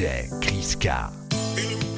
DJ Chris K.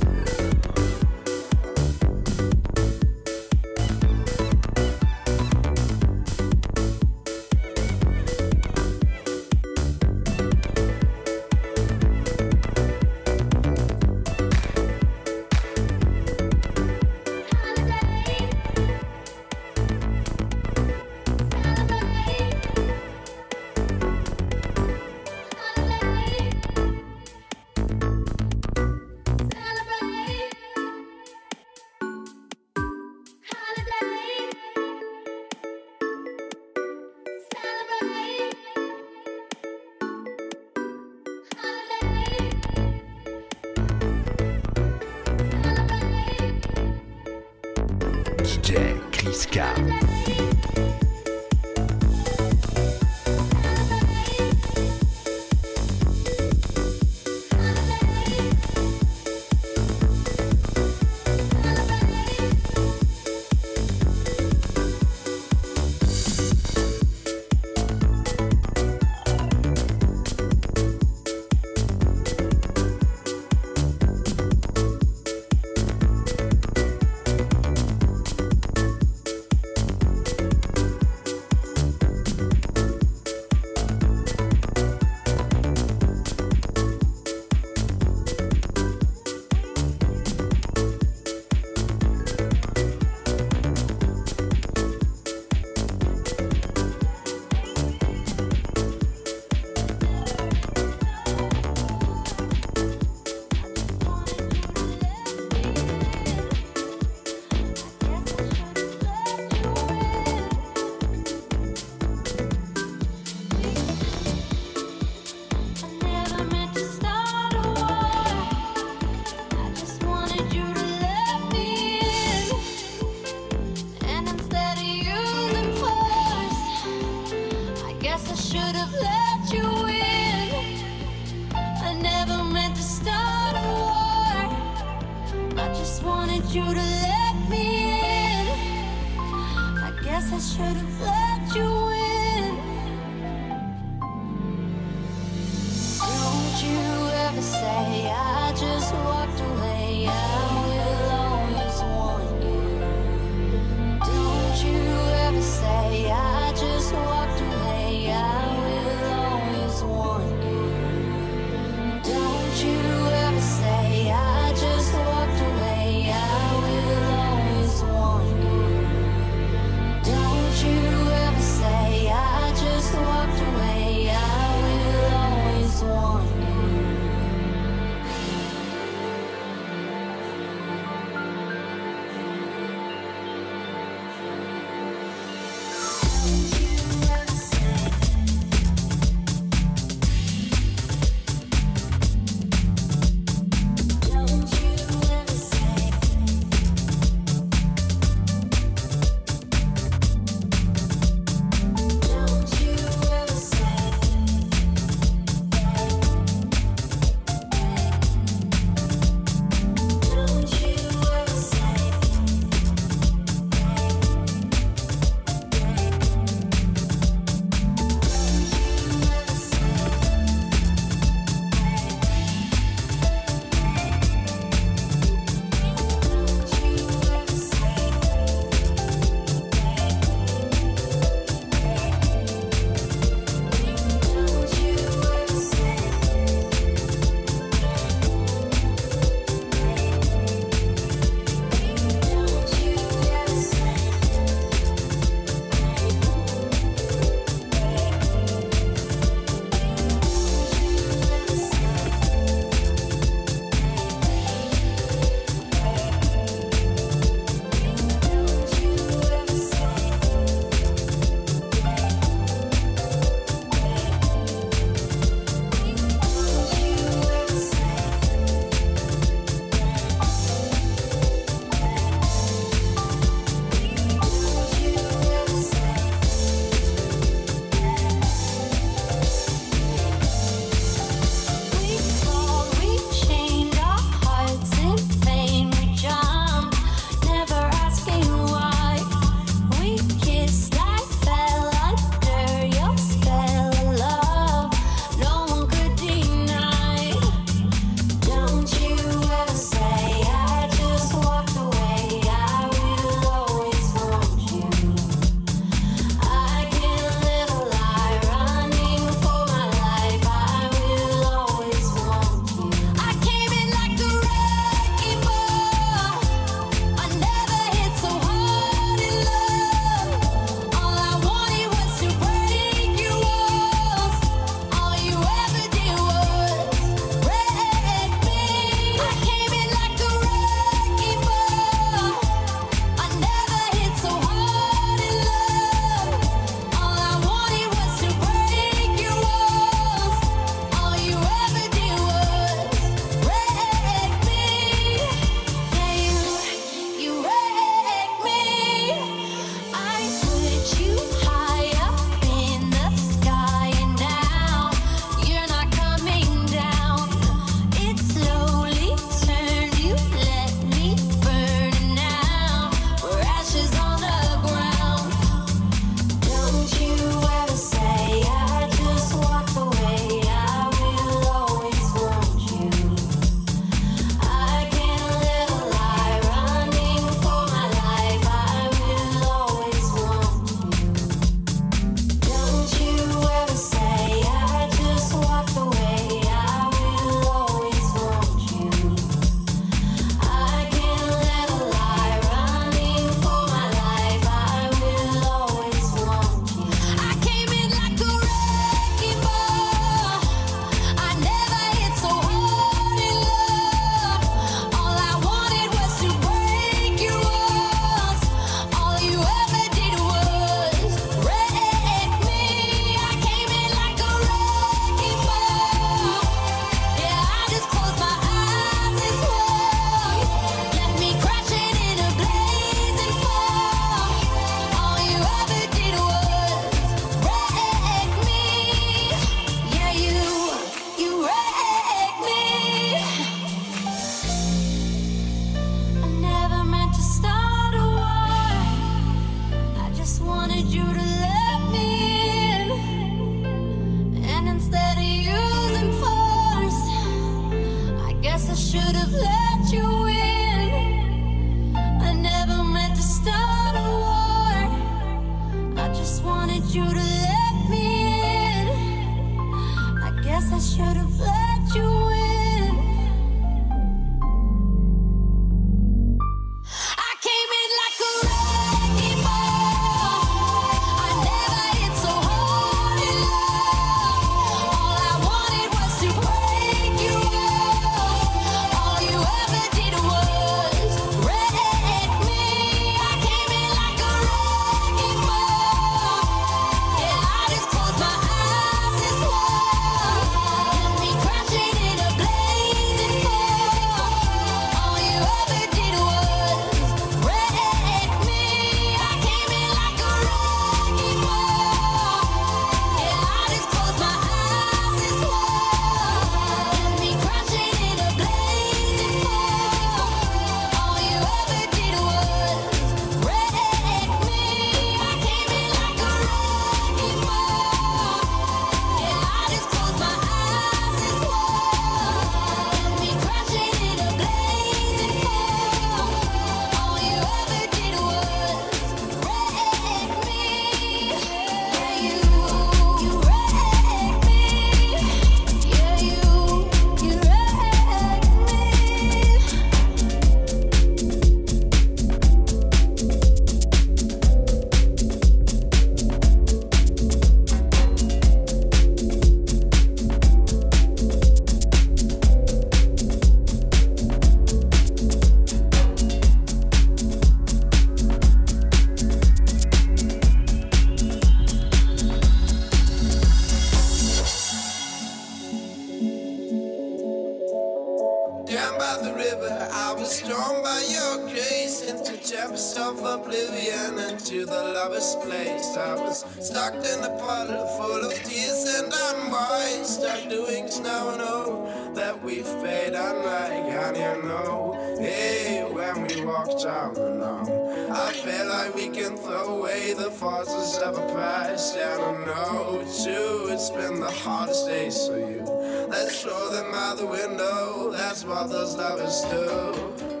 the window, that's what those lovers do.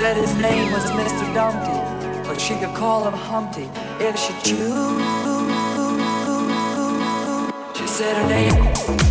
said his name was Mr. Dumpty, but she could call him Humpty if she chose. She said her name.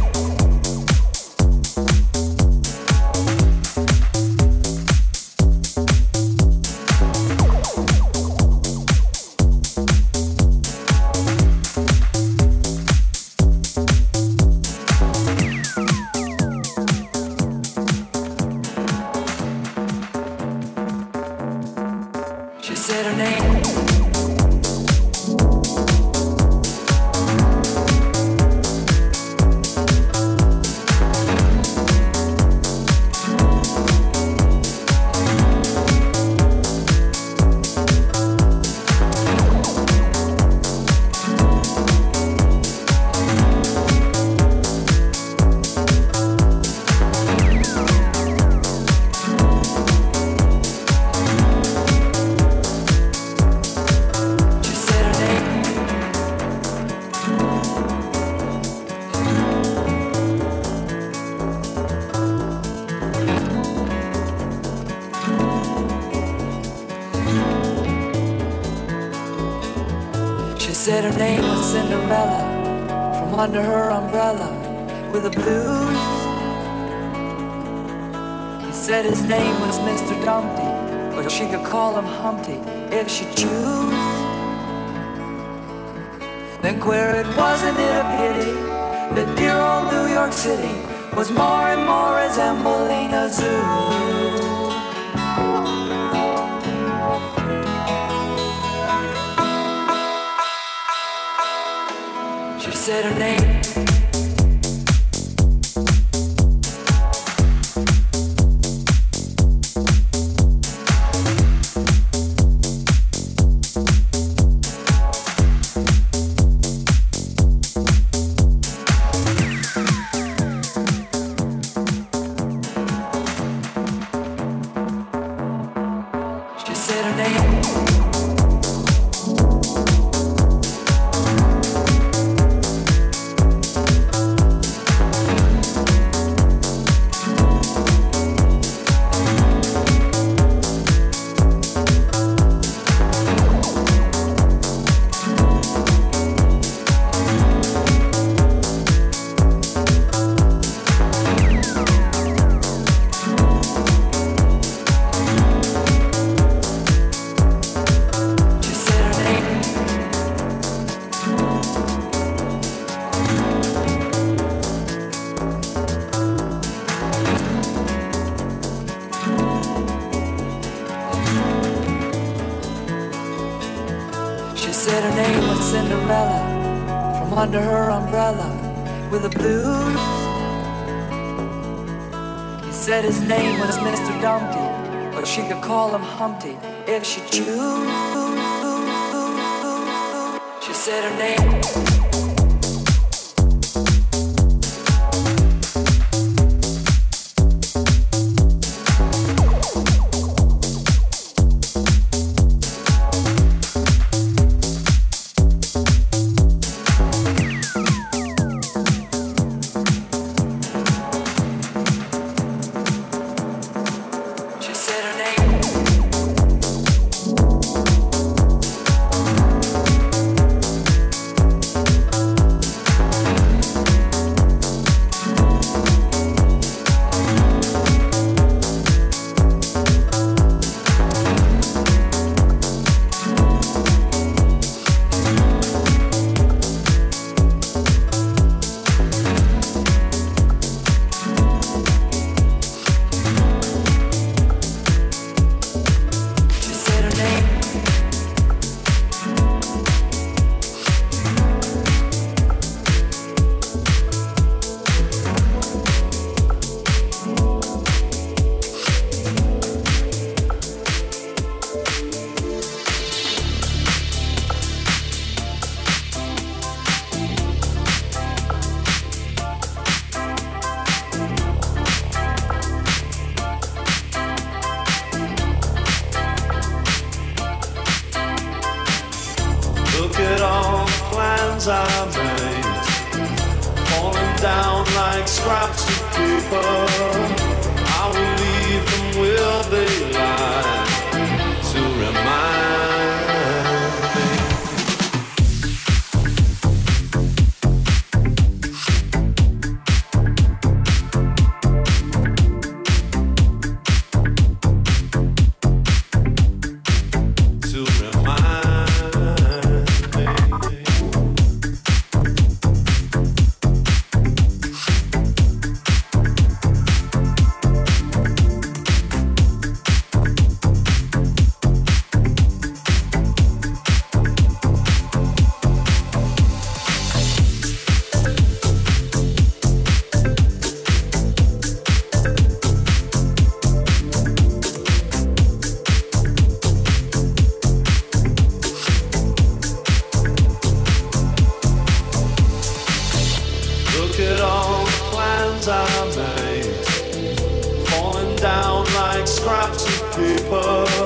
Down. Throw the memory in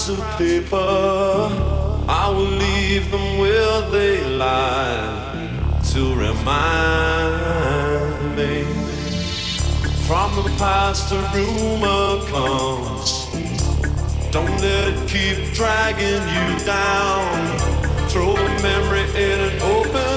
scraps of paper. I will leave them where they lie to remind me. From the past, a rumor comes. Don't let it keep dragging you down. Throw a memory in an open